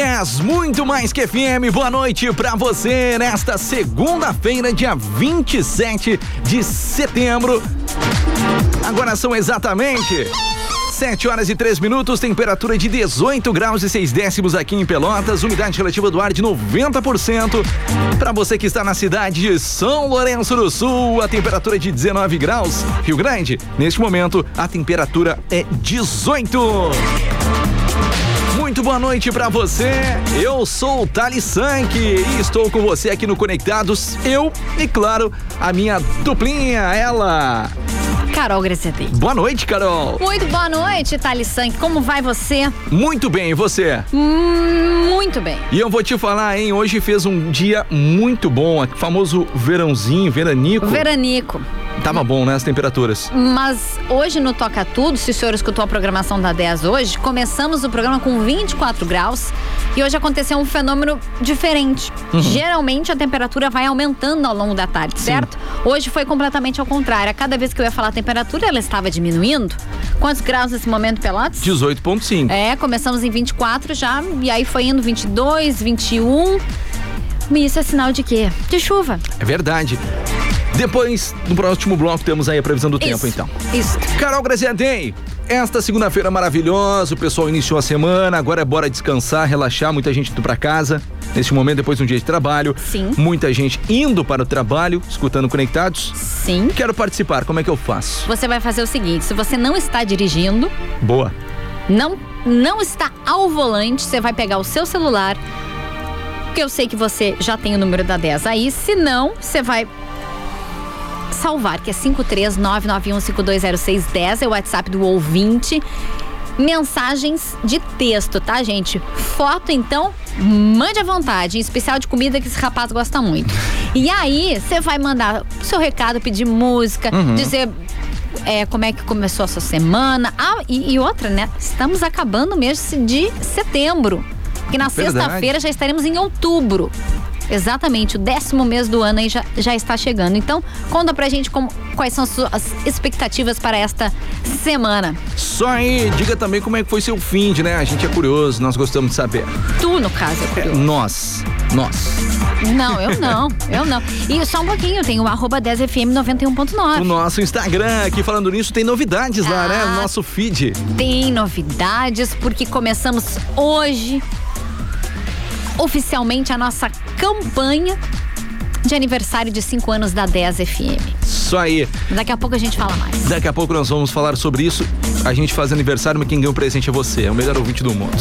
Dez, muito mais que FM. Boa noite pra você nesta segunda-feira, dia 27 de setembro. Agora são exatamente 7 horas e 3 minutos, temperatura de 18 graus e 6 décimos aqui em Pelotas, umidade relativa do ar de 90%. Para você que está na cidade de São Lourenço do Sul, a temperatura é de 19 graus. Rio Grande, neste momento, a temperatura é 18. Muito boa noite para você. Eu sou o Thali Sank e estou com você aqui no Conectados. Eu e, claro, a minha duplinha, ela. Carol Gracete. Boa noite, Carol. Muito boa noite, Thali Sank. Como vai você? Muito bem, e você? Hum, muito bem. E eu vou te falar, hein? Hoje fez um dia muito bom, famoso verãozinho, veranico. Veranico. Tava bom, né? As temperaturas. Mas hoje no Toca Tudo, se o senhor escutou a programação da 10 hoje, começamos o programa com 24 graus e hoje aconteceu um fenômeno diferente. Uhum. Geralmente a temperatura vai aumentando ao longo da tarde, Sim. certo? Hoje foi completamente ao contrário. A cada vez que eu ia falar a temperatura, ela estava diminuindo. Quantos graus nesse momento, Pelotas? 18,5. É, começamos em 24 já, e aí foi indo 22, 21. E isso é sinal de quê? De chuva. É verdade. Depois, no próximo bloco, temos aí a previsão do isso, tempo, então. Isso. Carol Graziadei, esta segunda-feira maravilhosa, o pessoal iniciou a semana, agora é bora descansar, relaxar, muita gente indo para casa. Neste momento, depois de um dia de trabalho. Sim. Muita gente indo para o trabalho, escutando conectados. Sim. Quero participar, como é que eu faço? Você vai fazer o seguinte: se você não está dirigindo. Boa. Não, não está ao volante, você vai pegar o seu celular. Porque eu sei que você já tem o número da 10 aí. Se não, você vai salvar, que é 53991520610, é o WhatsApp do ouvinte. Mensagens de texto, tá, gente? Foto, então, mande à vontade, em especial de comida que esse rapaz gosta muito. E aí, você vai mandar o seu recado, pedir música, uhum. dizer é, como é que começou a sua semana. Ah, e, e outra, né? Estamos acabando o mês de setembro. Que na sexta-feira já estaremos em outubro. Exatamente, o décimo mês do ano aí já, já está chegando. Então, conta pra gente como, quais são as suas expectativas para esta semana. Só aí, diga também como é que foi seu fim de, né? A gente é curioso, nós gostamos de saber. Tu, no caso, é curioso. Nós. Nós. Não, eu não, eu não. E só um pouquinho, tem o arroba 10fm 91.9. O nosso Instagram, aqui falando nisso, tem novidades ah, lá, né? O ah, nosso feed. Tem novidades, porque começamos hoje oficialmente a nossa campanha de aniversário de 5 anos da 10 FM. Isso aí. Daqui a pouco a gente fala mais. Daqui a pouco nós vamos falar sobre isso. A gente faz aniversário, mas quem ganha o presente é você, é o melhor ouvinte do mundo.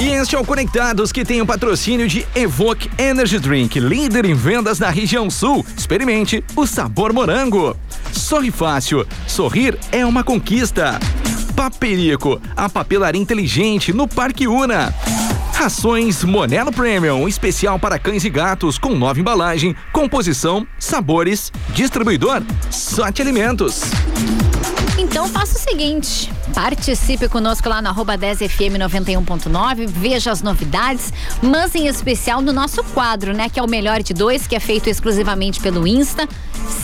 E este é o Conectados, que tem o patrocínio de Evoque Energy Drink, líder em vendas na região sul. Experimente o sabor morango. Sorri fácil. Sorrir é uma conquista. Paperico, a papelaria inteligente no Parque Una. Rações Monelo Premium, especial para cães e gatos, com nova embalagem, composição, sabores, distribuidor, Sorte Alimentos. Então faça o seguinte, participe conosco lá no arroba 10fm 91.9, veja as novidades, mas em especial no nosso quadro, né? Que é o Melhor de Dois, que é feito exclusivamente pelo Insta.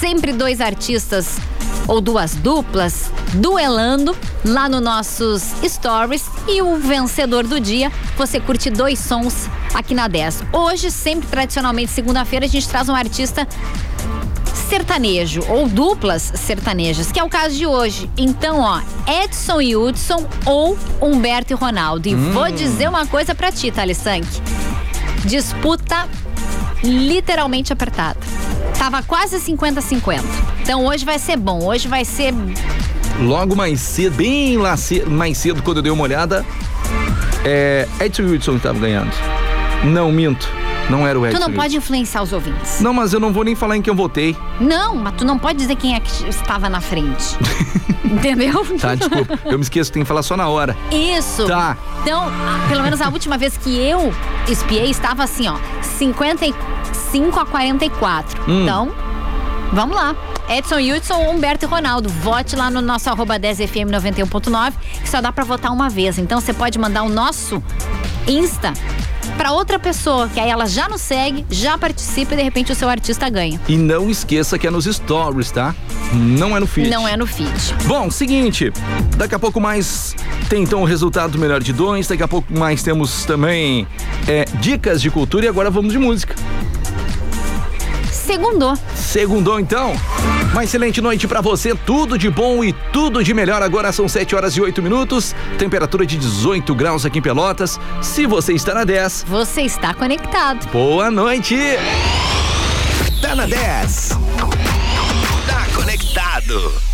Sempre dois artistas ou duas duplas duelando lá nos nossos stories e o vencedor do dia, você curte dois sons aqui na 10. Hoje, sempre tradicionalmente segunda-feira, a gente traz um artista sertanejo ou duplas sertanejas, que é o caso de hoje. Então, ó, Edson e Hudson ou Humberto e Ronaldo. E hum. vou dizer uma coisa pra ti, Thales Sank. Disputa literalmente apertada. Tava quase 50-50. Então hoje vai ser bom. Hoje vai ser. Logo mais cedo, bem lá cedo, mais cedo, quando eu dei uma olhada, é, Edson Hudson estava ganhando. Não, minto. Não era o Edson. Tu não pode influenciar os ouvintes. Não, mas eu não vou nem falar em quem eu votei. Não, mas tu não pode dizer quem é que estava na frente. Entendeu? Tá, desculpa. Eu me esqueço, tem que falar só na hora. Isso. Tá. Então, pelo menos a última vez que eu espiei, estava assim, ó, 50 35 a 44. Hum. Então, vamos lá. Edson Hudson ou Humberto e Ronaldo. Vote lá no nosso arroba 10FM 91.9, que só dá para votar uma vez. Então você pode mandar o nosso Insta para outra pessoa, que aí ela já nos segue, já participa e de repente o seu artista ganha. E não esqueça que é nos stories, tá? Não é no feed. Não é no feed. Bom, seguinte, daqui a pouco mais tem então o resultado do melhor de dois, daqui a pouco mais temos também é, dicas de cultura e agora vamos de música. Segundou. Segundou então. Uma excelente noite para você, tudo de bom e tudo de melhor. Agora são 7 horas e 8 minutos, temperatura de 18 graus aqui em Pelotas. Se você está na 10, você está conectado. Boa noite. Tá na 10. Tá conectado.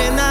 arena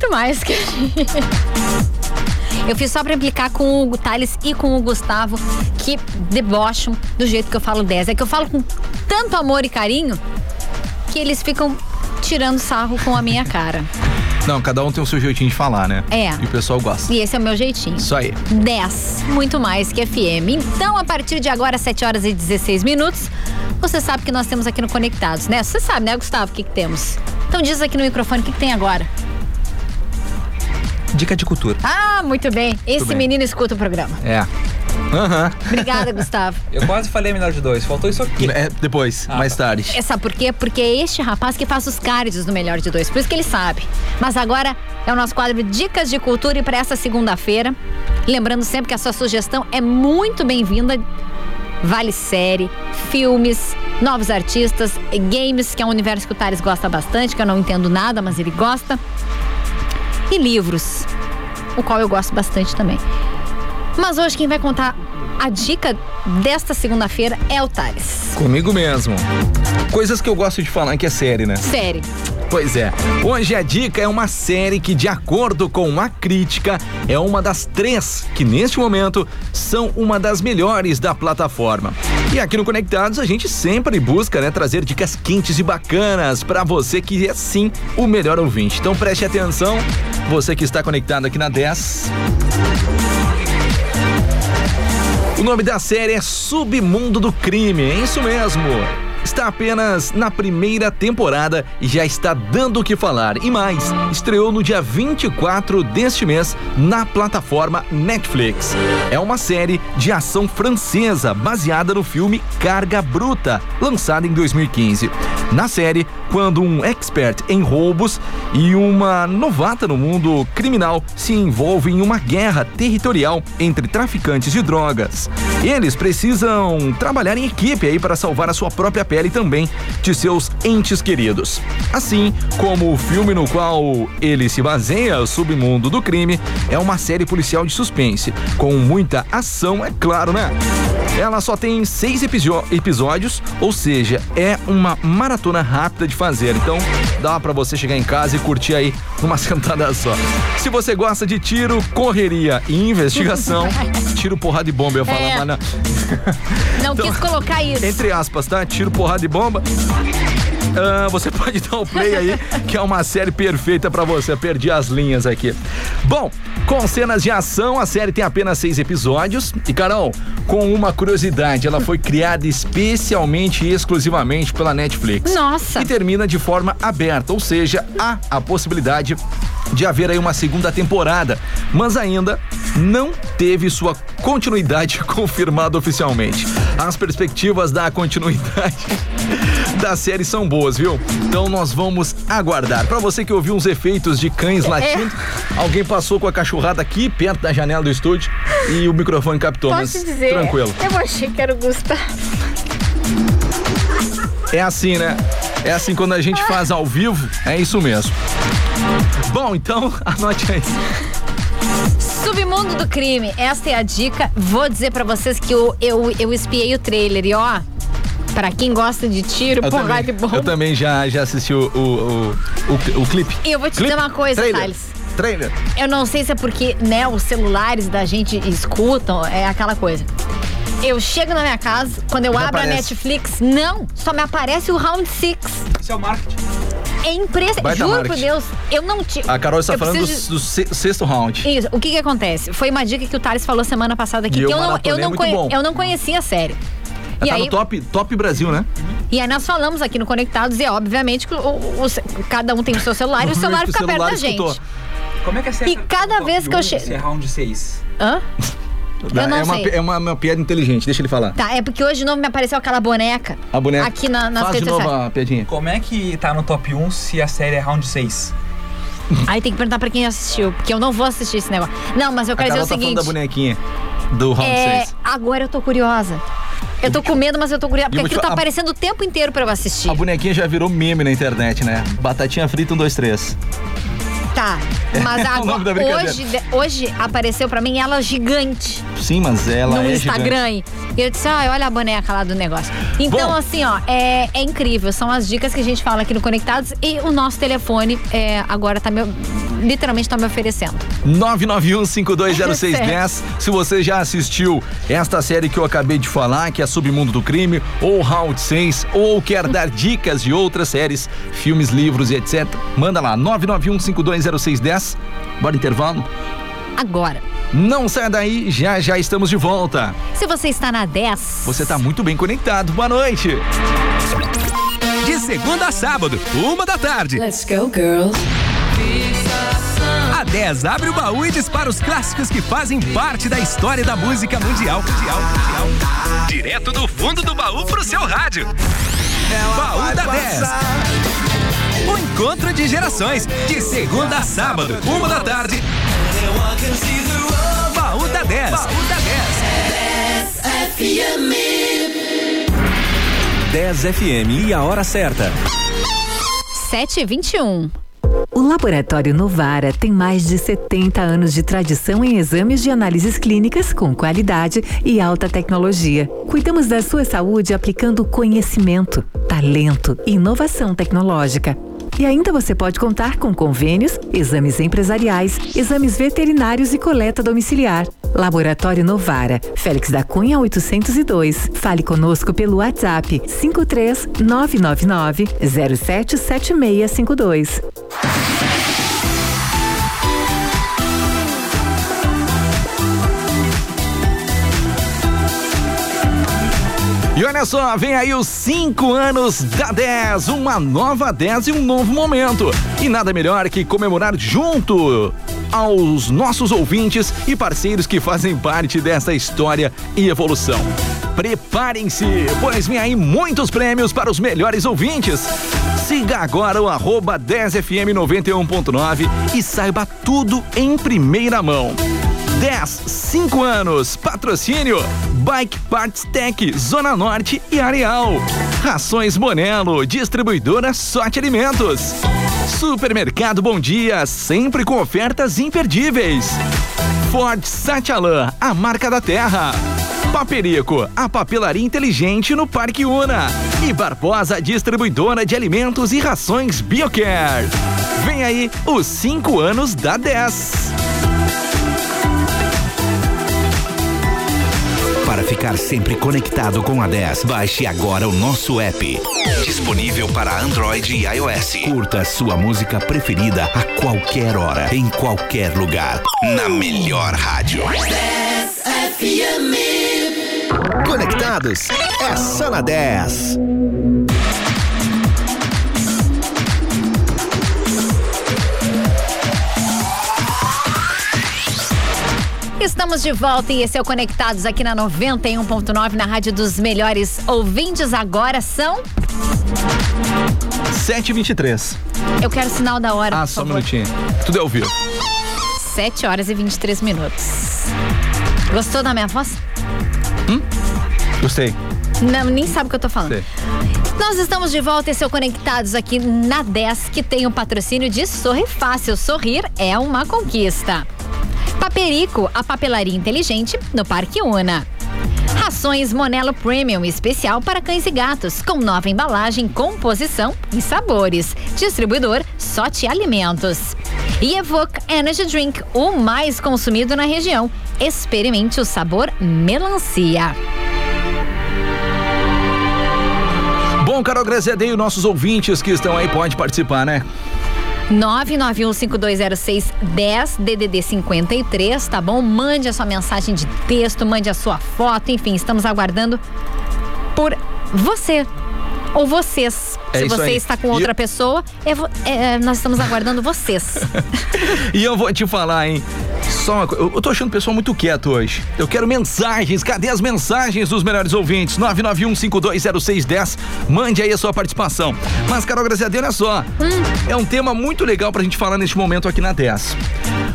muito mais que. Eu fiz só pra implicar com o Thales e com o Gustavo, que debocham do jeito que eu falo 10. É que eu falo com tanto amor e carinho que eles ficam tirando sarro com a minha cara. Não, cada um tem o seu jeitinho de falar, né? É. E o pessoal gosta. E esse é o meu jeitinho. Isso aí. 10, muito mais que FM. Então, a partir de agora, 7 horas e 16 minutos, você sabe que nós temos aqui no Conectados, né? Você sabe, né, Gustavo, o que, que temos? Então diz aqui no microfone o que, que tem agora. Dica de cultura. Ah, muito bem. Esse bem. menino escuta o programa. É. Aham. Obrigada, Gustavo. Eu quase falei melhor de dois, faltou isso aqui. É, depois, Ah, mais tá. tarde. É, sabe por quê? Porque é este rapaz que faz os cards do Melhor de Dois. Por isso que ele sabe. Mas agora é o nosso quadro Dicas de Cultura e para essa segunda-feira. Lembrando sempre que a sua sugestão é muito bem-vinda. Vale série, filmes, novos artistas, games, que é um universo que o Thales gosta bastante, que eu não entendo nada, mas ele gosta. E livros, o qual eu gosto bastante também. Mas hoje quem vai contar a dica desta segunda-feira é o Thales. Comigo mesmo. Coisas que eu gosto de falar que é série, né? Série. Pois é. Hoje a dica é uma série que, de acordo com a crítica, é uma das três que, neste momento, são uma das melhores da plataforma. E aqui no Conectados a gente sempre busca, né, trazer dicas quentes e bacanas para você que é sim o melhor ouvinte. Então preste atenção, você que está conectado aqui na 10. O nome da série é Submundo do Crime, é isso mesmo. Está apenas na primeira temporada e já está dando o que falar. E mais, estreou no dia 24 deste mês na plataforma Netflix. É uma série de ação francesa baseada no filme Carga Bruta, lançado em 2015. Na série, quando um expert em roubos e uma novata no mundo criminal se envolvem em uma guerra territorial entre traficantes de drogas. Eles precisam trabalhar em equipe aí para salvar a sua própria pele e também de seus entes queridos. Assim como o filme no qual ele se baseia, o Submundo do Crime, é uma série policial de suspense, com muita ação, é claro, né? Ela só tem seis episódios, ou seja, é uma maratona rápida de fazer. Então, dá pra você chegar em casa e curtir aí numa sentada só. Se você gosta de tiro, correria e investigação, tiro, porrada e bomba, eu ia falar, É. mas não. Não Então- quis colocar isso. Entre aspas, tá? Tiro, porrada e bomba. Ah, você pode dar o play aí, que é uma série perfeita pra você. Perdi as linhas aqui. Bom, com cenas de ação, a série tem apenas seis episódios. E, Carol, com uma curiosidade, ela foi criada especialmente e exclusivamente pela Netflix. Nossa. E termina de forma aberta, ou seja, há a possibilidade de haver aí uma segunda temporada, mas ainda não teve sua continuidade confirmada oficialmente. As perspectivas da continuidade da série são boas, viu? Então nós vamos aguardar. Pra você que ouviu uns efeitos de cães latindo, alguém passou com a cachorrada aqui perto da janela do estúdio e o microfone captou, mas Posso dizer? tranquilo. Eu achei que era o Gustavo. É assim, né? É assim quando a gente faz ao vivo, é isso mesmo. Bom, então anote aí. Submundo do crime, esta é a dica. Vou dizer pra vocês que eu, eu, eu espiei o trailer e ó, pra quem gosta de tiro, Eu porrada também, e bomba. eu também já, já assisti o, o, o, o, o clipe. E eu vou te Clipe? dizer uma coisa, Trailer. Thales. Trailer. Eu não sei se é porque, né, os celulares da gente escutam, é aquela coisa. Eu chego na minha casa, quando eu Já abro a aparece. Netflix, não, só me aparece o Round Six. Isso é o marketing. É impressionante. Juro por marketing. Deus, eu não tinha. A Carol está eu falando do, preciso do se- sexto round. Isso, o que que acontece? Foi uma dica que o Thales falou semana passada aqui, que eu eu não, eu, maratonei, não conhe- eu não conhecia a série. E tá aí, no top, top Brasil, né? e aí nós falamos aqui no Conectados e obviamente que o- o- o- cada um tem o seu celular e o celular fica perto da escutou. gente. Como é que é? E cada vez que eu che- Se é round 6. Hã? Eu não é uma, sei. pi- é uma, uma piada inteligente, deixa ele falar. Tá, é porque hoje de novo me apareceu aquela boneca. A boneca. Aqui na, nas Faz de redes novo sociais. a piadinha. Como é que tá no top 1 se a série é round 6? Aí tem que perguntar pra quem assistiu, porque eu não vou assistir esse negócio. Não, mas eu A quero dizer o tá seguinte. da bonequinha do round é, 6. agora eu tô curiosa. Eu tô com medo, mas eu tô curiosa. Porque aquilo tá aparecendo o tempo inteiro pra eu assistir. A bonequinha já virou meme na internet, né? Batatinha frita, um, dois, três. Tá, mas É da agora, hoje, hoje apareceu pra mim ela gigante Sim, mas ela no é Instagram. gigante. E eu disse, ai, olha a boneca lá do negócio. Então, Bom. assim, ó, é, é incrível. São as dicas que a gente fala aqui no Conectados e o nosso telefone é, agora tá me, literalmente tá me oferecendo. 991520610. Se você já assistiu esta série que eu acabei de falar, que é Submundo do Crime, ou Round 6, ou quer dar dicas de outras séries, filmes, livros e etc., manda lá, 991520610. Bora intervalo? Agora, Não saia daí, já já estamos de volta. se você está na 10. Você tá muito bem conectado. Boa noite. De segunda a sábado, uma da tarde. Let's go, girls. A 10 abre o baú e dispara os clássicos que fazem parte da história da música mundial. mundial, mundial. Direto do fundo do baú pro seu rádio. baú da 10. O encontro de gerações, de segunda a sábado, uma da tarde. Baú da 10. Baú da 10. 10 FM e a hora certa. 7 e 21 O Laboratório Novara tem mais de 70 anos de tradição em exames de análises clínicas com qualidade e alta tecnologia. Cuidamos da sua saúde aplicando conhecimento, talento e inovação tecnológica. E ainda você pode contar com convênios, exames empresariais, exames veterinários e coleta domiciliar. Laboratório Novara, Félix da Cunha 802. Fale conosco pelo WhatsApp 53 999 077652. E olha só, vem aí os 5 anos da 10, uma nova 10 e um novo momento. E nada melhor que comemorar junto aos nossos ouvintes e parceiros que fazem parte dessa história e evolução. Preparem-se, pois vem aí muitos prêmios para os melhores ouvintes. Siga agora o arroba 10fm 91.9 e saiba tudo em primeira mão. 10, 5 anos. Patrocínio: Bike Parts Tech, Zona Norte e Areal. Rações Monelo, distribuidora Sorte Alimentos. Supermercado Bom Dia, sempre com ofertas imperdíveis. Ford Satialan, a marca da terra. Paperico, a papelaria inteligente no Parque Una. E Barbosa, distribuidora de alimentos e rações BioCare. Vem aí os 5 anos da 10. Ficar sempre conectado com a 10, baixe agora o nosso app. Disponível para Android e iOS. Curta sua música preferida a qualquer hora, em qualquer lugar. Na melhor rádio. Conectados é só na 10. Estamos de volta e esse é o Conectados aqui na 91.9 na Rádio dos Melhores Ouvintes. Agora são. 7h23. Eu quero sinal da hora. Ah, só um minutinho. Tudo é ao vivo. 7 horas e 23 minutos. Gostou da minha voz? Gostei. Não, nem sabe o que eu tô falando. Sei. Nós estamos de volta e são conectados aqui na 10, que tem o patrocínio de Sorri Fácil. Sorrir é uma conquista. Paperico, a papelaria inteligente no Parque Una. Rações Monelo Premium especial para cães e gatos, com nova embalagem, composição e sabores. Distribuidor Sorte Alimentos. E Evoque Energy Drink, o mais consumido na região. Experimente o sabor melancia. Bom, Carol Graziadei, nossos ouvintes que estão aí, pode participar, né? 991520610 DDD 53, tá bom? Mande a sua mensagem de texto, mande a sua foto, enfim, estamos aguardando por você ou vocês. É Se você aí. está com outra pessoa, é vo- é, nós estamos aguardando vocês. E eu vou te falar, hein? Só uma coisa, eu eu tô achando o pessoal muito quieto hoje. Eu quero mensagens, cadê as mensagens dos melhores ouvintes? 991520610, mande aí a sua participação. Mas, Carol Graziadei, olha só, é um tema muito legal pra gente falar neste momento aqui na 10.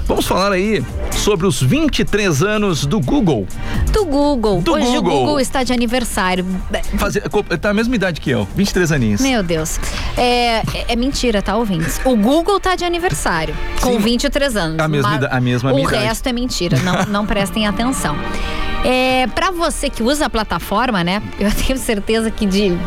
Vamos falar aí sobre os 23 anos do Google. Do Google. Do Hoje Google. o Google está de aniversário. Fazer, tá a mesma idade que eu, 23 aninhos. Meu Deus. É, é- é mentira, tá, ouvintes? O Google tá de aniversário, com Sim, 23 anos. a mesma a mesma O idade. resto é mentira, não, não prestem atenção. É, para você que usa a plataforma, né? Eu tenho certeza que de,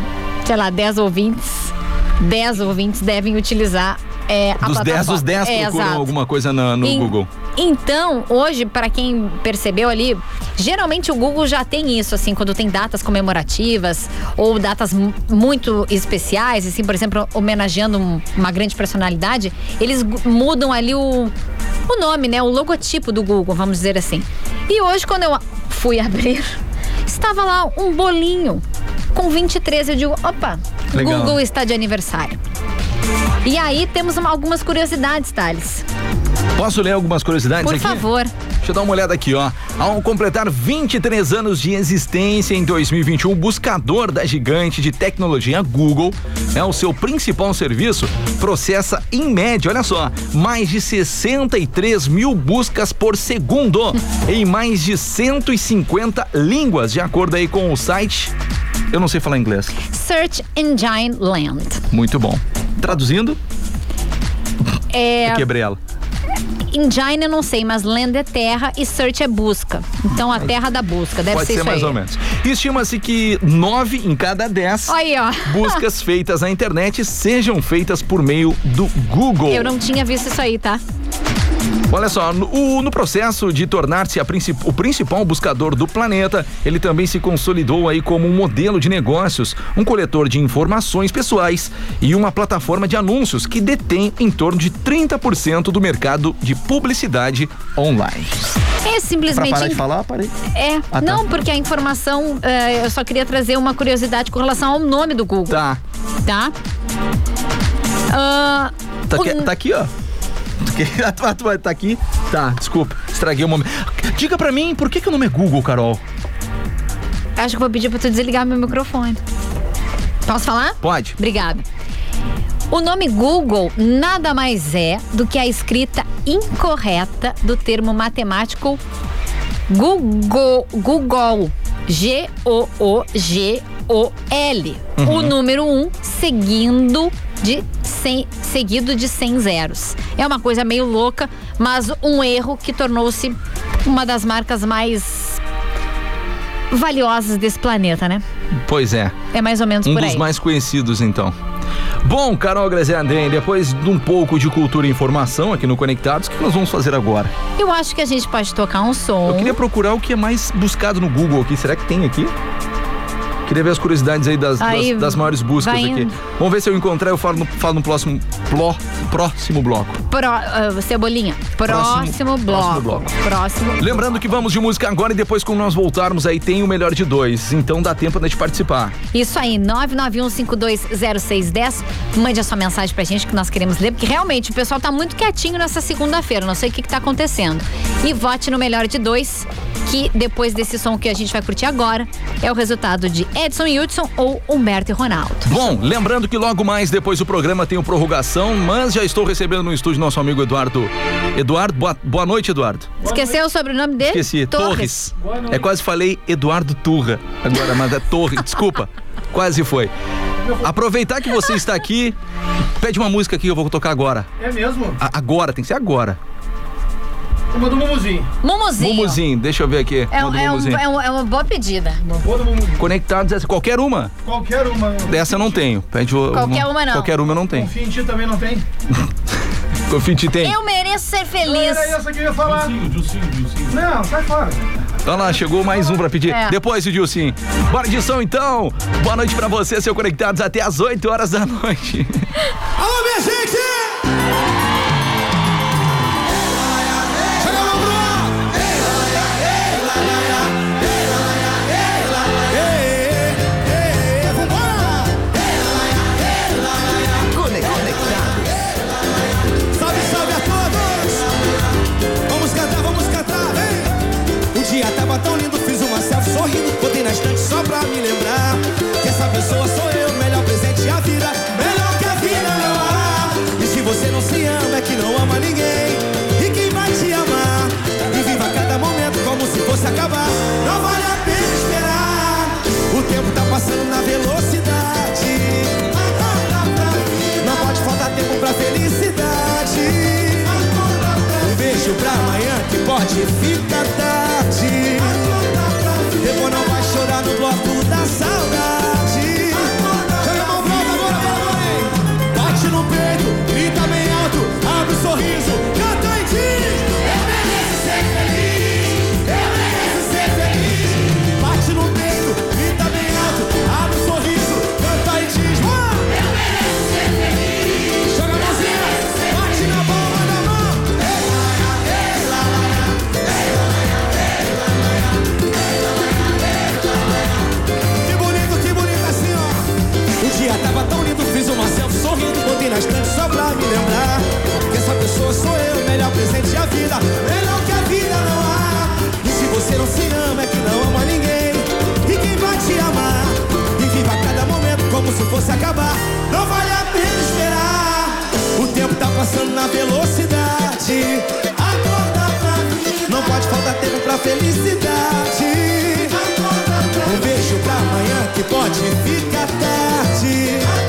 sei lá, 10 ouvintes, 10 ouvintes devem utilizar é, a Dos 10, plataforma. os 10 É, procuram exato. alguma coisa na- no Em- Google. Então, hoje, para quem percebeu ali, geralmente o Google já tem isso, assim, quando tem datas comemorativas ou datas mu- muito especiais, assim, por exemplo, homenageando um- uma grande personalidade, eles mudam ali o, o nome, né? O logotipo do Google, vamos dizer assim. E hoje, quando eu fui abrir, estava lá um bolinho com 23. Eu digo, opa, Legal. Google está de aniversário. E aí temos uma- algumas curiosidades, Thales. Posso ler algumas curiosidades Por aqui? favor. Deixa eu dar uma olhada aqui, ó. Ao completar 23 anos de existência em 2021, o buscador da gigante de tecnologia Google, é o seu principal serviço, processa em média, olha só, mais de 63 mil buscas por segundo em mais de 150 línguas, de acordo aí com o site. Eu não sei falar inglês. Search Engine Land. Muito bom. Traduzindo, É, quebrei ela. Thank you. Engine eu não sei, mas land é terra e search é busca. Então a terra da busca, deve Pode ser ser mais aí. ou menos. Estima-se que nove em cada dez aí, buscas feitas na internet sejam feitas por meio do Google. Eu não tinha visto isso aí, tá? Olha só, no, no processo de tornar-se princip- o principal buscador do planeta, ele também se consolidou aí como um modelo de negócios, um coletor de informações pessoais e uma plataforma de anúncios que detém em torno de 30% do mercado de publicidade online. É Pra simplesmente. parar de falar, parei. É, Ah, tá. não, porque a informação. é, eu só queria trazer uma curiosidade com relação ao nome do Google. Tá. Tá? Ah, Tá o- aqui, tá aqui, ó. Tá aqui? Tá, desculpa, estraguei o momento. Diga pra mim, por que, que o nome é Google, Carol? Acho que vou pedir pra tu desligar meu microfone. Posso falar? Pode. Obrigada. O nome Google nada mais é do que a escrita incorreta do termo matemático Google. Google. G-O-O-G-O-L. O número 1 um, seguindo de 100, seguido de 100 zeros. É uma coisa meio louca, mas um erro que tornou-se uma das marcas mais valiosas desse planeta, né? Pois é. É mais ou menos Um por dos aí. mais conhecidos, então. Bom, Carol Graziadem, depois de um pouco de cultura e informação aqui no Conectados, o que nós vamos fazer agora? Eu acho que a gente pode tocar um som. Eu queria procurar o que é mais buscado no Google aqui. Será que tem aqui? Queria ver as curiosidades aí das, Aí, das, das maiores buscas aqui. Vamos ver se eu encontrar, eu falo no, falo no próximo, pló, próximo bloco. Pro, ah, Cebolinha. Próximo, Próximo- bloco. próximo bloco. Próximo. Lembrando que vamos de música agora e depois, quando nós voltarmos, aí tem o melhor de dois. Então dá tempo de participar. Isso aí, 991520610. Mande a sua mensagem pra gente que nós queremos ler, porque realmente o pessoal tá muito quietinho nessa segunda-feira. Não sei o que, que tá acontecendo. E vote no melhor de dois, que depois desse som que a gente vai curtir agora, é o resultado de Edson Hudson ou Humberto e Ronaldo. Bom, lembrando que logo mais depois do programa tem o prorrogação, mas já estou recebendo no estúdio nosso amigo Eduardo. Eduardo, boa, boa noite, Eduardo. Esqueceu o sobrenome dele? Esqueci, Torres. É quase falei Eduardo Turra agora, mas é Torre, desculpa. Quase foi. Aproveitar que você está aqui, pede uma música aqui que eu vou tocar agora. É mesmo? A- agora, tem que ser agora. Uma do Mumuzinho. Mumuzinho. Mumuzinho, deixa eu ver aqui. É, Uma é, um- é um- é uma boa pedida. Uma boa do Mumuzinho. Conectados, essa- qualquer uma. Qualquer uma. Dessa eu não tenho. Pede o- Qualquer uma não. Qualquer uma eu não tenho. Confia em ti também não tem? Em ti tem. Eu mereço ser feliz. Era essa que eu ia falar. Não, sai fora. Então lá, chegou mais um pra pedir. É. Depois, o Dilcim. Bora de som então. Boa noite pra você, seu Conectados, até às 8 horas da noite. Alô, minha gente! instante só pra me lembrar que essa pessoa sou eu, melhor presente a vida, melhor que a vida não há. E se você não se ama é que não ama ninguém e quem vai te amar. E viva cada momento como se fosse acabar. Não vale a pena esperar. O tempo tá passando na velocidade Senhor sou eu, melhor presente da vida. Melhor que a vida não há. E se você não se ama, é que não ama ninguém. E quem vai te amar? E viva cada momento como se fosse acabar. Não vale a pena esperar. O tempo tá passando na velocidade. Acorda pra vida. Não pode faltar tempo pra felicidade. Um beijo pra amanhã que pode ficar tarde.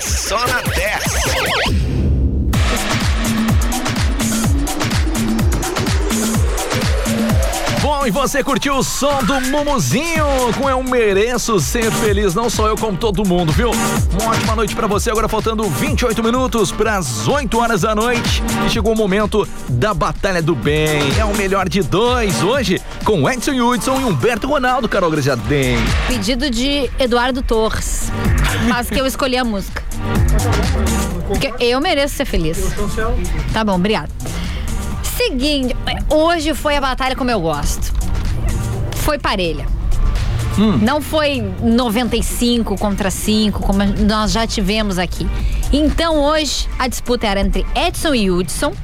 É só na 10. Bom, e você curtiu o som do Mumuzinho com Eu Mereço Ser Feliz, não só eu, como todo mundo, viu? Uma ótima noite pra você, agora faltando 28 minutos para as 8 horas da noite. E chegou o momento da Batalha do Bem. É o melhor de dois hoje, com Edson Hudson e Humberto Ronaldo, Carol Graziadem. Pedido de Eduardo Torres. Mas que eu escolhi a música. Porque eu mereço ser feliz. Tá bom, obrigado. Seguinte, hoje foi a batalha como eu gosto. Foi parelha. Não foi 95 contra 5, como nós já tivemos aqui. Então hoje a disputa era entre Edson e Hudson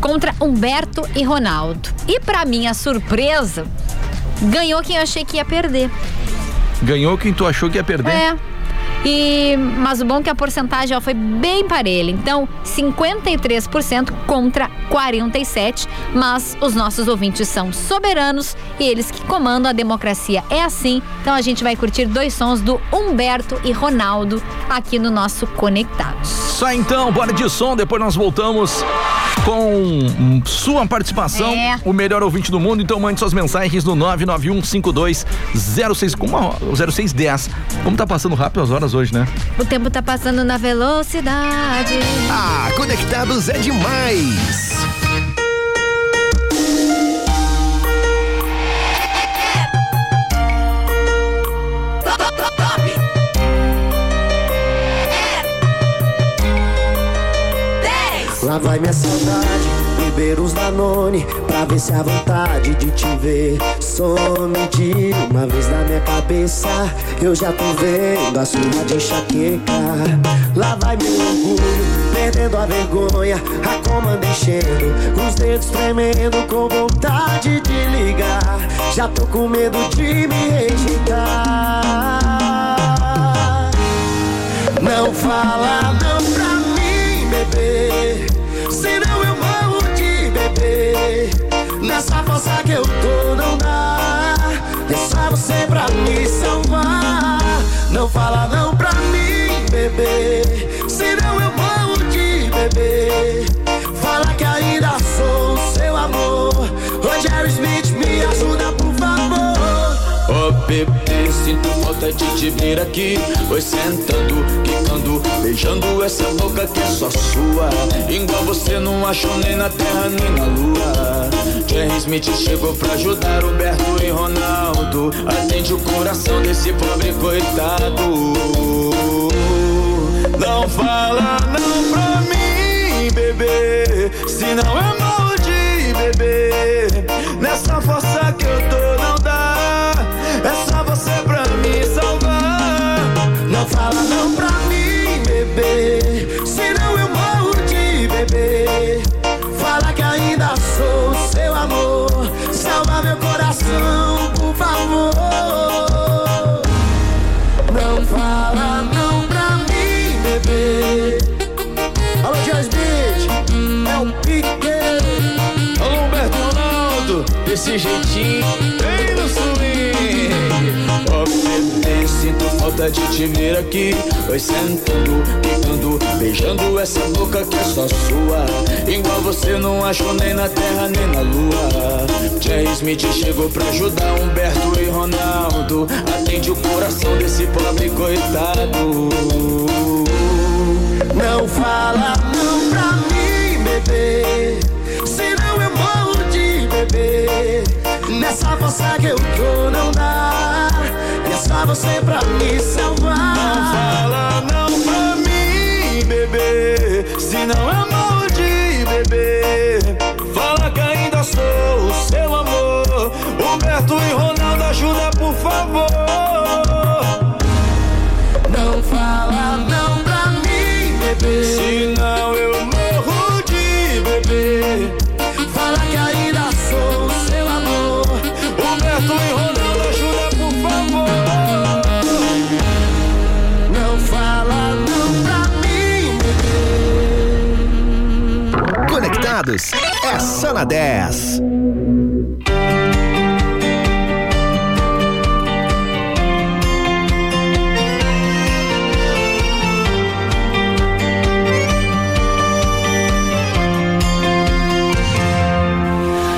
contra Humberto e Ronaldo. E pra minha surpresa, ganhou quem eu achei que ia perder. Ganhou quem tu achou que ia perder? É. E, mas o bom é que a porcentagem ó, foi bem parelha. Então, 53% contra 47%. Mas os nossos ouvintes são soberanos e eles que comandam a democracia. É assim. Então a gente vai curtir dois sons do Humberto e Ronaldo aqui no nosso Conectados. Só então, bora de som, depois nós voltamos com sua participação, É. o melhor ouvinte do mundo. Então mande suas mensagens no 9915206 como a- 0610. Como tá passando rápido as horas hoje, né? O tempo tá passando na velocidade. Ah, Conectados é demais. Lá vai minha saudade, beber uns Danone Pra ver se a vontade de te ver. Some de uma vez na minha cabeça Eu já tô vendo a sua de enxaqueca. Lá vai meu orgulho, perdendo a vergonha A comanda enchendo, os dedos tremendo Com vontade de ligar. Já tô com medo de me rejeitar. Não fala não pra mim, bebê Senão eu morro de bebê Nessa força que eu tô não dá. É só você pra me salvar. Não fala não pra mim, bebê. Senão eu morro de bebê Fala que ainda sou seu amor. Rogério Smith, bebê, sinto falta de te ver aqui. Foi sentando, quicando, beijando essa boca que é só sua. Igual você não achou nem na terra nem na lua. Jerry Smith chegou pra ajudar Roberto e Ronaldo. Atende o coração desse pobre coitado. Não fala não pra mim, bebê. Senão eu morro de bebê Nessa força que eu tô não é só você pra me salvar. Não fala não pra mim, bebê. Senão eu morro de bebê. Fala que ainda sou seu amor. Salva meu coração, por favor. Não fala não pra mim, bebê. Alô, Jazz Beat. É um pique. Alô, Humberto Ronaldo. Desse jeitinho, bem no sul. De te ver aqui. Vai sentando, quicando, beijando essa boca que é só sua. Igual você não achou nem na terra nem na lua. Jerry Smith chegou pra ajudar Humberto e Ronaldo. Atende o coração desse pobre coitado. Não fala não pra mim, bebê. Senão eu morro de bebê. Nessa força que eu tô não dá. E é só você pra me salvar. Não fala não pra mim, bebê. Se não é mal de bebê. Fala que ainda sou o seu amor. Humberto e Ronaldo, ajuda por favor. Não fala não pra mim, bebê. É só na 10.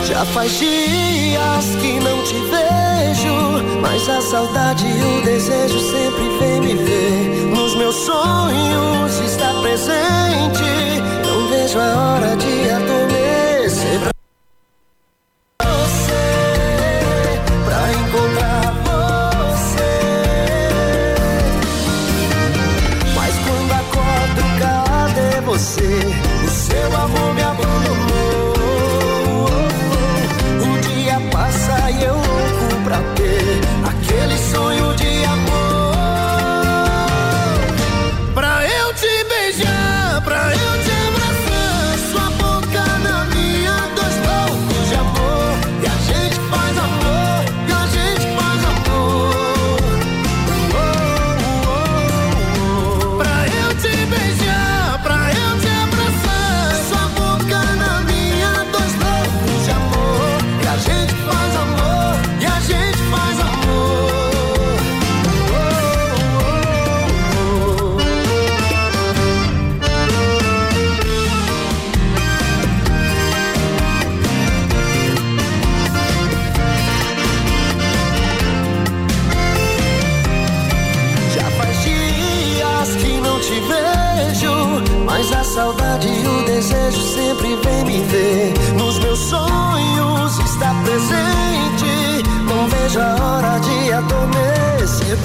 Já faz dias que não te vejo, mas a saudade e o desejo sempre vem me ver. Nos meus sonhos está presente, vejo a hora de adormecer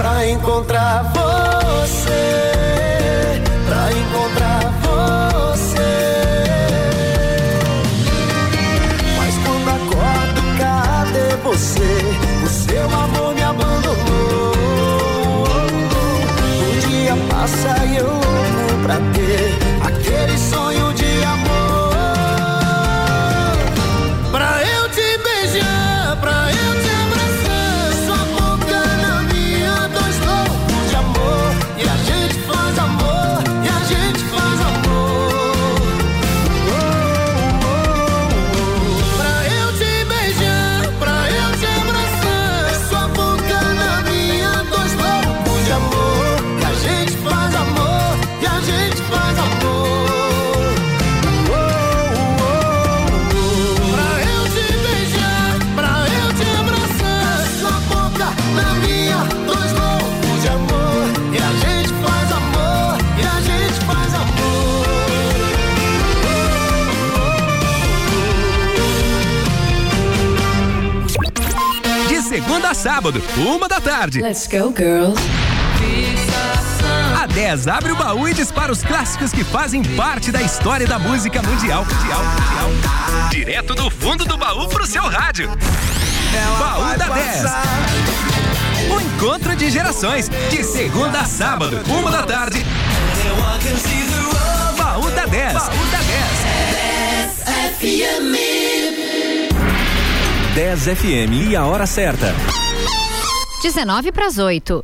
pra encontrar você, sábado, uma da tarde. Let's go, girls. A 10 abre o baú e dispara os clássicos que fazem parte da história da música mundial. mundial, mundial. Direto do fundo do baú pro seu rádio. baú da 10. O encontro de gerações, de segunda a sábado, uma da tarde. Baú da 10. Baú da 10 FM e a hora certa. 19 para as 8.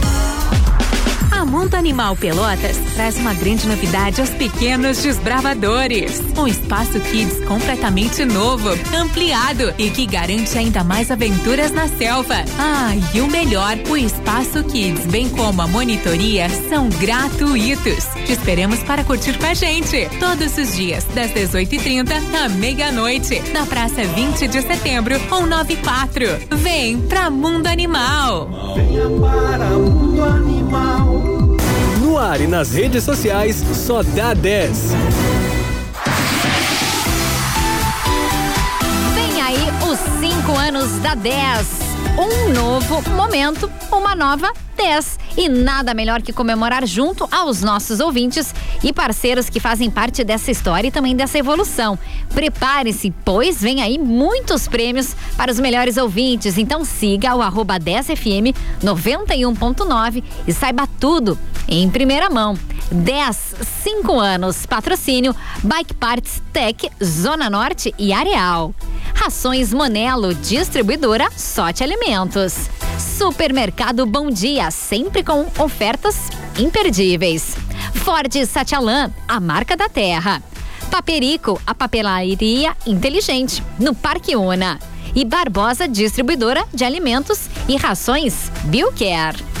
Mundo Animal Pelotas traz uma grande novidade aos pequenos desbravadores. Um espaço kids completamente novo, ampliado e que garante ainda mais aventuras na selva. Ah, e o melhor, o espaço kids, bem como a monitoria, são gratuitos. Te esperamos para curtir com a gente todos os dias, das 18h30 à meia-noite, na Praça 20 de Setembro, 194. Vem pra Mundo Animal. Venha para Mundo Animal. Ar e nas redes sociais, só dá 10. Vem aí os 5 anos da 10. Um novo momento, uma nova 10. E nada melhor que comemorar junto aos nossos ouvintes e parceiros que fazem parte dessa história e também dessa evolução. Prepare-se, pois vem aí muitos prêmios para os melhores ouvintes. Então siga o arroba 10FM 91.9 e saiba tudo em primeira mão. 10, 5 anos. Patrocínio Bike Parts Tech, Zona Norte e Areal. Rações Monelo, distribuidora Sorte Alimentos. Supermercado Bom Dia, sempre com ofertas imperdíveis. Ford Satialan, a marca da terra. Paperico, a papelaria inteligente, no Parque Una. E Barbosa, distribuidora de alimentos e rações Biocare.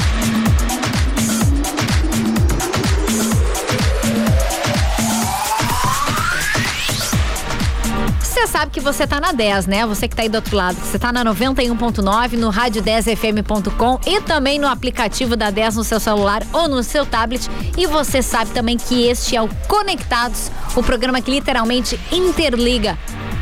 Sabe que você tá na 10, né? Você que tá aí do outro lado. Você tá na 91.9, no rádio 10fm.com e também no aplicativo da 10 no seu celular ou no seu tablet. E você sabe também que este é o Conectados, o programa que literalmente interliga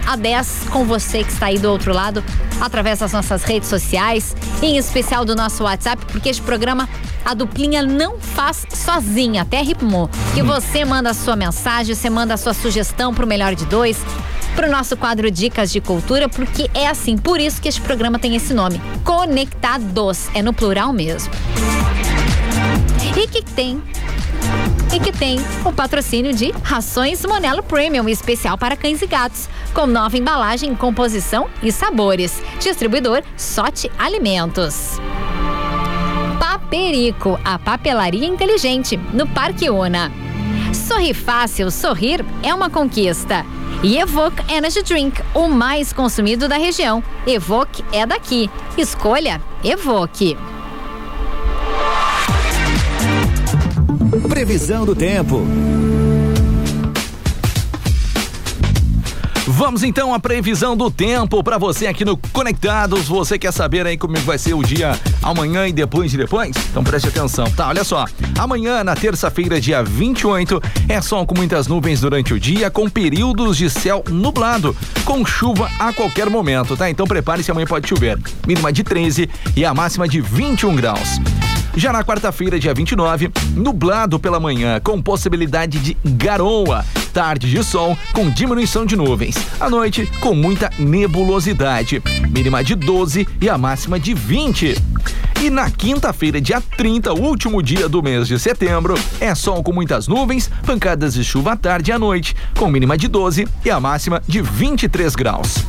a 10 com você que está aí do outro lado, através das nossas redes sociais, em especial do nosso WhatsApp, porque este programa a duplinha não faz sozinha, até ritmo. Que você manda a sua mensagem, você manda a sua sugestão pro melhor de dois, pro nosso quadro Dicas de Cultura, porque é assim, por isso que este programa tem esse nome. Conectados, é no plural mesmo. E que tem e que tem o patrocínio de Rações Monelo Premium, especial para cães e gatos, com nova embalagem, composição e sabores. Distribuidor Sote Alimentos. Paperico, a papelaria inteligente, no Parque Una. Sorrir fácil, sorrir é uma conquista. E Evoque Energy Drink, o mais consumido da região. Evoque é daqui. Escolha Evoque. Previsão do tempo. Vamos então à previsão do tempo para você aqui no Conectados. Você quer saber aí como vai ser o dia amanhã e depois de depois? Então preste atenção, tá? Olha só. Amanhã, na terça-feira, dia 28, é sol com muitas nuvens durante o dia, com períodos de céu nublado, com chuva a qualquer momento, tá? Então prepare-se, amanhã pode chover. Mínima de 13 e a máxima de 21 graus. Já na quarta-feira, dia 29, nublado pela manhã, com possibilidade de garoa. Tarde de sol, com diminuição de nuvens. À noite, com muita nebulosidade. Mínima de 12 e a máxima de 20. E na quinta-feira, dia 30, último dia do mês de setembro, é sol com muitas nuvens, pancadas de chuva à tarde e à noite, com mínima de 12 e a máxima de 23 graus.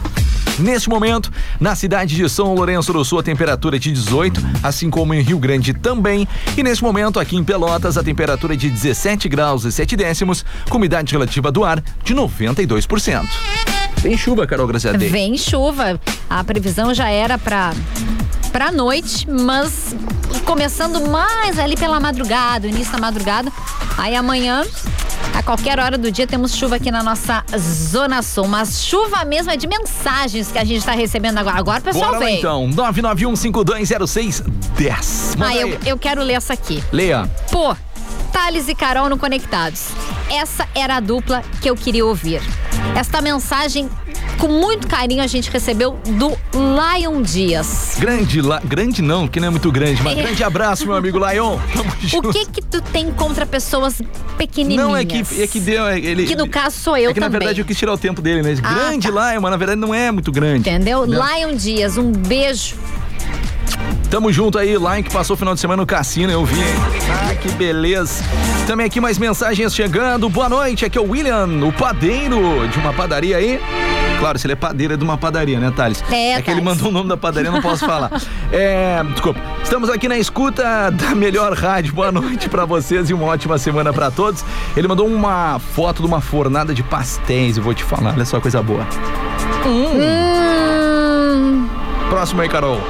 Neste momento, na cidade de São Lourenço do Sul, a temperatura é de 18, assim como em Rio Grande também. E neste momento, aqui em Pelotas, a temperatura é de 17 graus e 7 décimos, com umidade relativa do ar de 92%. Vem chuva, Carol Graziadei. Vem chuva. A previsão já era para para noite, mas começando mais ali pela madrugada, início da madrugada. Aí amanhã, a qualquer hora do dia, temos chuva aqui na nossa Zona Sul. Mas chuva mesmo é de mensagens que a gente está recebendo agora. Agora o pessoal Bora lá, veio. então, 991520610. Manda Ah, eu, eu quero ler essa aqui. Leia. Pô, Thales e Carol no Conectados. Essa era a dupla que eu queria ouvir. Esta mensagem, com muito carinho, a gente recebeu do Lion Dias. Grande, la... grande não, que não é muito grande, mas É. grande abraço, meu amigo Lion. Tamo junto. O que que tu tem contra pessoas pequenininhas? Não, é que, é que deu. é- Ele, Que no caso sou eu é que, também. na verdade eu quis tirar o tempo dele, né? Ah, grande Lion, mas na verdade não é muito grande. Entendeu? Não. Lion Dias, um beijo. Tamo junto aí, Lion que passou o final de semana no cassino, eu vi? Ah, que beleza. Também aqui mais mensagens chegando. Boa noite, aqui é o William, o padeiro de uma padaria aí. Claro, se ele é padeiro é de uma padaria, né, Thales? É, que ele mandou o nome da padaria, não posso falar. É, desculpa. Estamos aqui na escuta da melhor rádio. Boa noite pra vocês e uma ótima semana pra todos. Ele mandou uma foto de uma fornada de pastéis, eu vou te falar, olha só coisa boa. Hum, Próximo aí, Carol.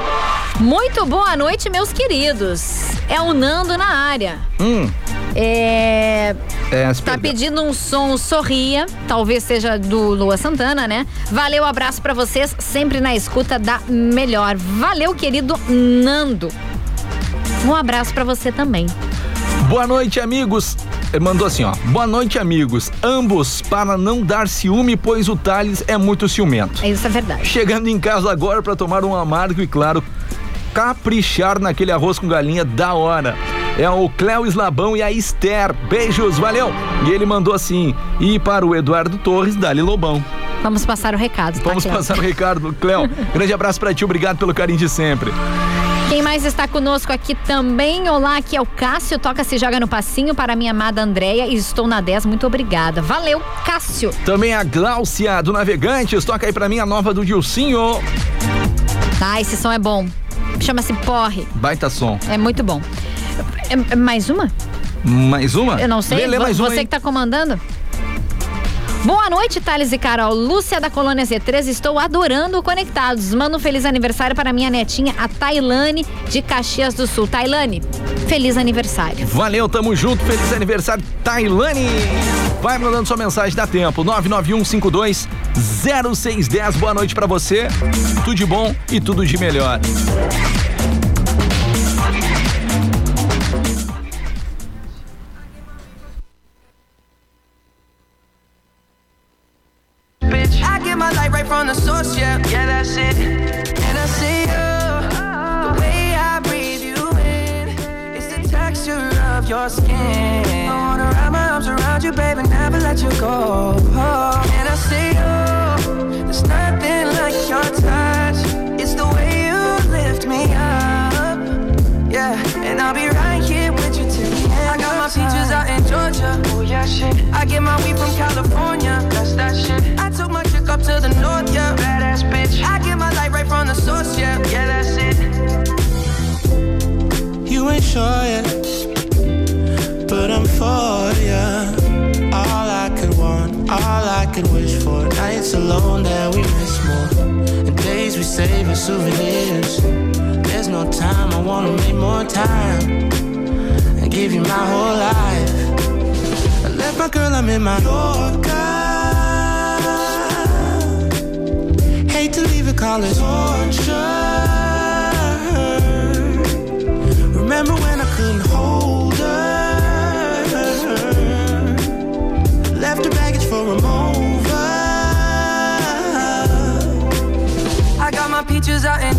Muito boa noite, meus queridos. É o Nando na área. Hum, É. é, Tá pedindo um som Sorria, talvez seja do Lua Santana, né? Valeu, abraço pra vocês, sempre na escuta da melhor. Valeu, querido Nando. Um abraço pra você também. Boa noite, amigos. Ele mandou assim, ó. Boa noite, amigos. Ambos para não dar ciúme, pois o Thales é muito ciumento. Isso é verdade. Chegando em casa agora para tomar um amargo e, claro, caprichar naquele arroz com galinha da hora. É o Cléo Slabão e a Esther. Beijos, valeu! E ele mandou assim: e para o Eduardo Torres, Dali Lobão. Vamos passar o recado. tá, Vamos passar o recado, Cléo. Grande abraço pra ti, obrigado pelo carinho de sempre. Quem mais está conosco aqui também? Olá, aqui é o Cássio. Toca Se Joga no Passinho para minha amada Andréia e estou na 10. Muito obrigada. Valeu, Cássio. Também a Gláucia do Navegantes, toca aí pra mim a nova do Dilcinho. Tá, esse som é bom. Chama-se Porre. Baita som. É muito bom. É- é mais uma? Mais uma? Eu não sei. Lê, lê mais uma Você que tá comandando? Boa noite, Thales e Carol. Lúcia da Colônia Z3, estou adorando o Conectados. Manda um feliz aniversário para minha netinha, a Tailane, de Caxias do Sul. Tailane, feliz aniversário. Valeu, tamo junto. Feliz aniversário, Tailane. Vai mandando sua mensagem, dá tempo. 991520610. Boa noite pra você. Tudo de bom e tudo de melhor. As souvenirs. There's no time, I wanna make more time and give you my whole life. I left my girl, I'm in my Yorker. Hate to leave it, call it torture. Remember when I couldn't hold her? Left her baggage for a mover.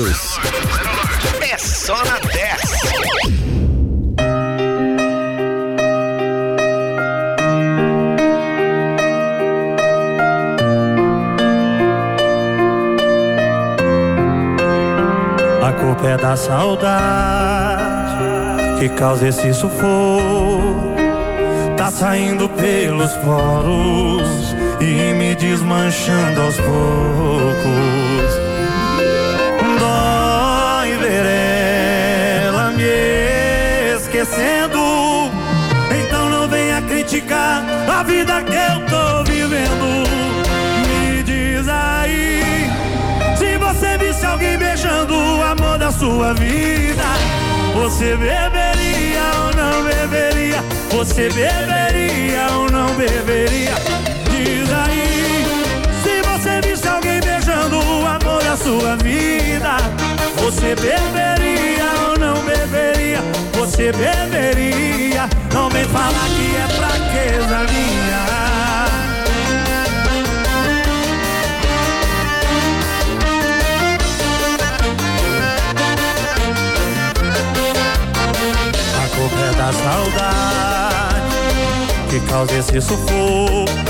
Conectados. É só na 10. A culpa é da saudade que causa esse sufoco. Tá saindo pelos poros e me desmanchando aos poucos. Então não venha criticar a vida que eu tô vivendo. Me diz aí. Se você visse alguém beijando o amor da sua vida, você beberia ou não beberia? Você beberia ou não beberia? Diz aí. Você visse alguém beijando o amor da sua vida, você beberia ou não beberia? Você beberia? Não vem falar que é fraqueza minha. A culpa é da saudade que causa esse sufoco.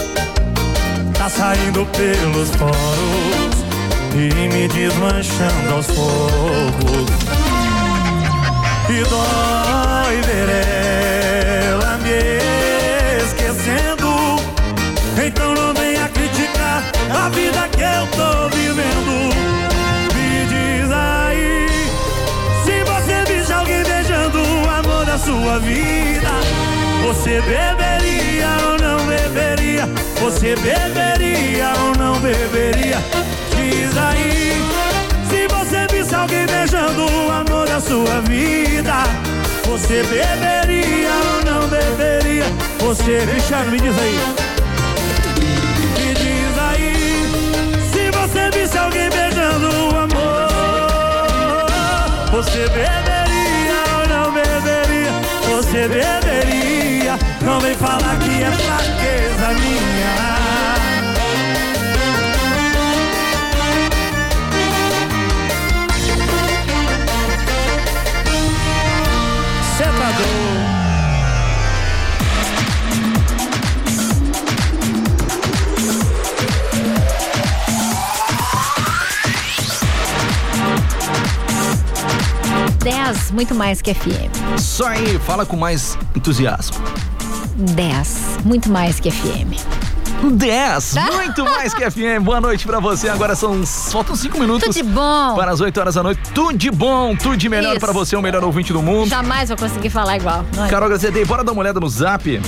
Saindo pelos poros e me desmanchando aos poucos. E dói ver ela me esquecendo. Então não venha criticar a vida que eu tô vivendo. Me diz aí. Se você visse alguém beijando o amor da sua vida, você beberia ou não beberia? Você beberia ou não beberia? Diz aí. Se você visse alguém beijando o amor da sua vida, você beberia ou não beberia? Você, Cristiano, me diz aí. Me diz aí. Se você visse alguém beijando o amor, você beberia ou não beberia? Você beberia? Não vem falar que é fraqueza minha. Dez, muito mais que FM. Só aí, fala com mais entusiasmo. 10, muito mais que FM. 10, muito mais que FM. Boa noite pra você. Agora são faltam cinco minutos. Tudo de bom. Para as 8 horas da noite. Tudo de bom, tudo de melhor Isso. pra você, o melhor ouvinte do mundo. Jamais vou conseguir falar igual. Não é? Carol Gazedei, bora dar uma olhada no zap?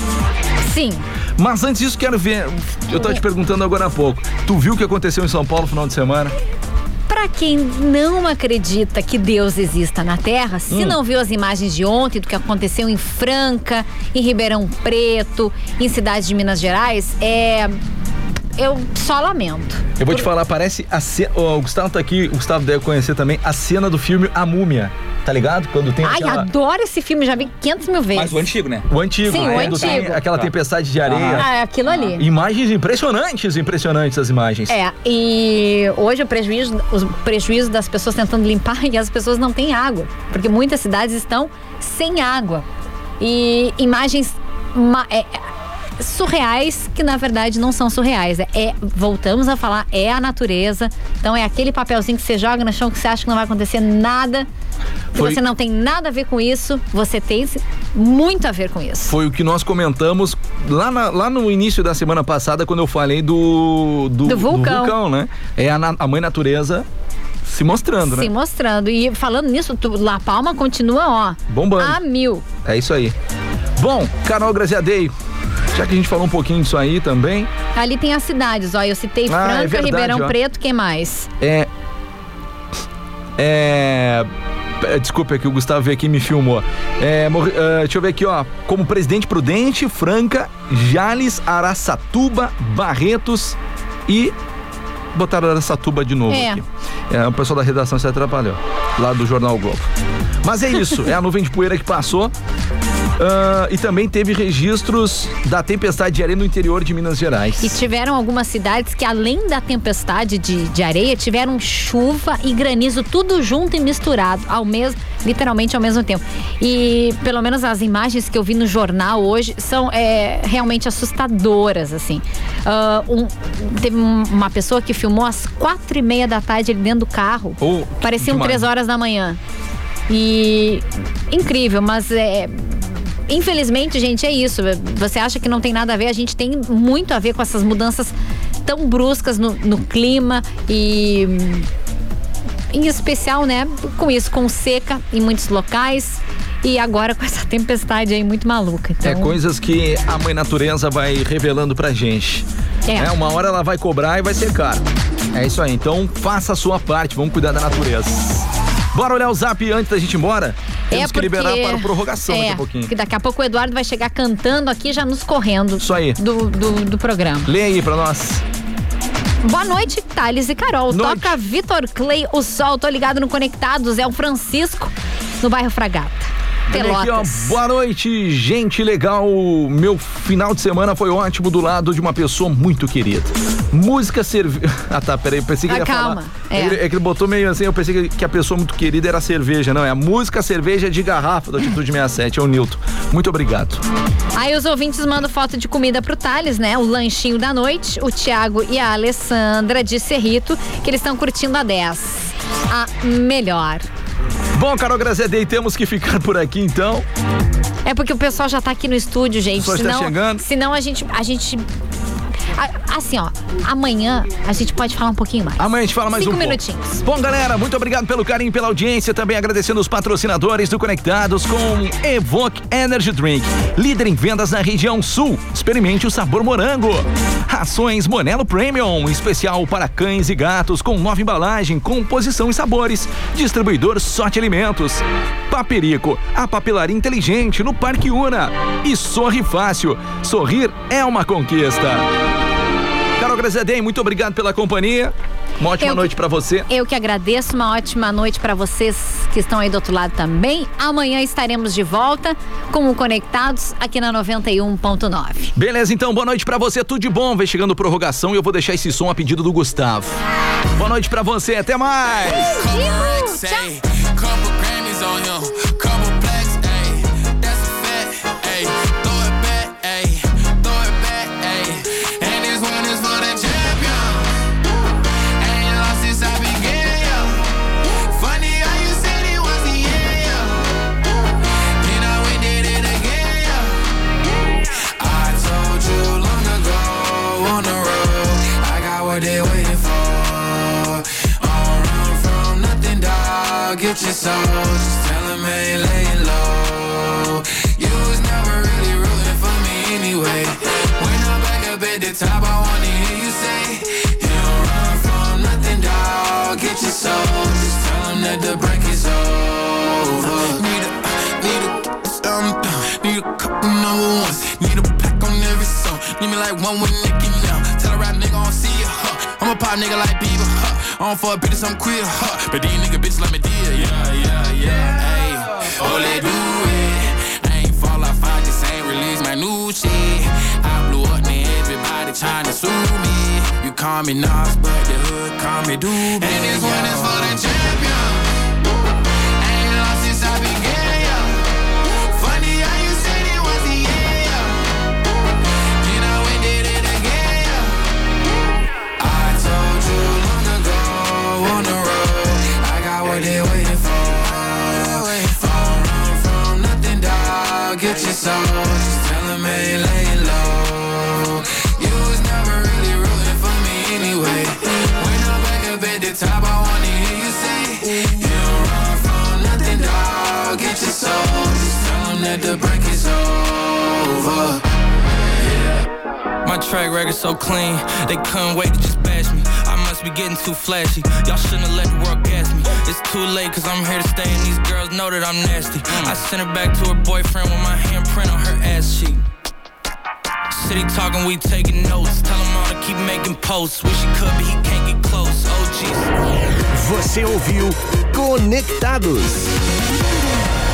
Sim. Mas antes disso, quero ver. Eu tava te perguntando agora há pouco. Tu viu o que aconteceu em São Paulo no final de semana? Pra quem não acredita que Deus exista na Terra, se Hum. não viu as imagens de ontem do que aconteceu em Franca, em Ribeirão Preto, em cidades de Minas Gerais, é. Eu só lamento. Eu vou te falar, parece a cena. O Gustavo tá aqui, o Gustavo deve conhecer também a cena do filme A Múmia. Tá ligado? Quando tem Ai, aquela... adoro esse filme, já vi 500 mil vezes. Mas o antigo, né? O antigo, Sim, né? o Quando tem antigo. aquela tempestade de areia. Ah, é aquilo ali. Imagens impressionantes, impressionantes as imagens. É, e hoje o prejuízo, o prejuízo das pessoas tentando limpar e as pessoas não têm água, porque muitas cidades estão sem água. E imagens ma- é, surreais que na verdade não são surreais. É, é- voltamos a falar, é a natureza. Então é aquele papelzinho que você joga no chão que você acha que não vai acontecer nada. Que Foi- você não tem nada a ver com isso, você tem muito a ver com isso. Foi o que nós comentamos lá, na- lá no início da semana passada, quando eu falei do, do, Do vulcão. né? É a, a mãe natureza se mostrando, Se né? mostrando. E falando nisso, tu- La Palma continua, ó. Bombando. A mil. É isso aí. Bom, Carol Graziadei, já que a gente falou um pouquinho disso aí também, Ali tem as cidades, ó. Eu citei Ah, é Franca, verdade, Ribeirão ó. Preto, quem mais? é. É. é, Desculpa, é que o Gustavo veio aqui e me filmou. É, morre- ah, deixa eu ver aqui, ó. Como Presidente Prudente, Franca, Jales, Araçatuba, Barretos e. Botaram Araçatuba de novo É. aqui. É, o pessoal da redação se atrapalhou. Lá do Jornal Globo. Mas é isso, é a nuvem de poeira que passou. Ah, e também teve registros da tempestade de areia no interior de Minas Gerais. E tiveram algumas cidades que, além da tempestade de, de areia, tiveram chuva e granizo, tudo junto e misturado, ao mesmo, literalmente ao mesmo tempo. E pelo menos as imagens que eu vi no jornal hoje são é, realmente assustadoras, assim. Ah, um- teve um- uma pessoa que filmou às quatro e meia da tarde ali dentro do carro. Oh, Pareciam demais. três horas da manhã. E incrível, mas é. Infelizmente, gente, é isso. Você acha que não tem nada a ver? A gente tem muito a ver com essas mudanças tão bruscas no, no clima e. Em especial, né? Com isso, com seca em muitos locais e agora com essa tempestade aí muito maluca. Então, É coisas que a mãe natureza vai revelando pra gente. É. uma hora ela vai cobrar e vai ser caro. É isso aí. Então faça a sua parte, vamos cuidar da natureza. Bora olhar o zap antes da gente ir embora? Temos que liberar para prorrogação é, daqui a pouquinho. Que daqui a pouco o Eduardo vai chegar cantando aqui, já nos correndo. Isso aí. Do, do, do programa. Lê aí pra nós. Boa noite, Thales e Carol. Noite. Toca Vitor Clay, o sol. Tô ligado no Conectados. É o Francisco, no bairro Fragata. Também aqui, ó, Pelotas. boa noite, gente legal. Meu final de semana foi ótimo do lado de uma pessoa muito querida. Música cerveja. Ah, tá, peraí, eu pensei que Ah, ia calma, falar. é. É. que ele- é que ele botou meio assim, eu pensei que- a pessoa muito querida era a cerveja. Não, é a música cerveja de garrafa do Atitude 67, é o Nilton. Muito obrigado. Aí os ouvintes mandam foto de comida pro Thales, né? O lanchinho da noite. O Thiago e a Alessandra de Cerrito, que eles estão curtindo a 10. A melhor. Bom, Carol Grazedei, temos que ficar por aqui então. É porque o pessoal já tá aqui no estúdio, gente. está senão, chegando. senão a gente. A gente a- assim, ó, amanhã a gente pode falar um pouquinho mais. Amanhã a gente fala mais Cinco um pouco. minutinhos. Bom, galera, muito obrigado pelo carinho e pela audiência. Também agradecendo os patrocinadores do Conectados com Evoque Energy Drink, líder em vendas na região sul. Experimente o sabor morango. Rações Monelo Premium, especial para cães e gatos, com nova embalagem, composição e sabores. Distribuidor Sorte Alimentos. Paperico, a papelaria inteligente no Parque Una. E Sorri Fácil. Sorrir é uma conquista. Carol Grazedem, muito obrigado pela companhia. Uma ótima Eu- noite pra você. Eu que agradeço, uma ótima noite para vocês que estão aí do outro lado também. Amanhã estaremos de volta com o Conectados aqui na 91.9. Beleza, então, boa noite pra você, tudo de bom. Vem chegando prorrogação e eu vou deixar esse som a pedido do Gustavo. Boa noite pra você, até mais. Couple dog. Get your soul, just tell 'em ain't laying low. You was never really rooting for me anyway. When I'm back up at the top, I wanna hear you say, You don't run from nothing, dog. Get your soul, just tell 'em that the break is over. Need a, need a, um, need a couple number ones. Need a pack on every song. Need me like one with Nicky now. A pop nigga like Bieber, huh? I don't fuck bitches, I'm queer, huh? But these nigga bitches like me dear, yeah, yeah, yeah. Hey, oh, they do it. I ain't fall off, I just ain't release my new shit. I blew up, man, everybody trying to sue me. You call me Nas, but the hood call me Doobie. And this one is for the champion. Your soul. Just tell him, hey, lay low. You was never really rooting for me anyway. When I'm back up at the top, I wanna hear you say, You don't run from nothing, dog, get your soul. Just tell him that the break is over. My track record so clean, they couldn't wait to just bash me. I must be getting too flashy. Y'all shouldn't have let the world gas me. It's too late, cause I'm here to stay, and these girls know that I'm nasty. Mm. I sent her back to her boyfriend with my handprint on her ass cheek. City talking, we taking notes. Tell him all to keep making posts. Wish he could, but he can't get close. Oh, jeez. Você ouviu Conectados.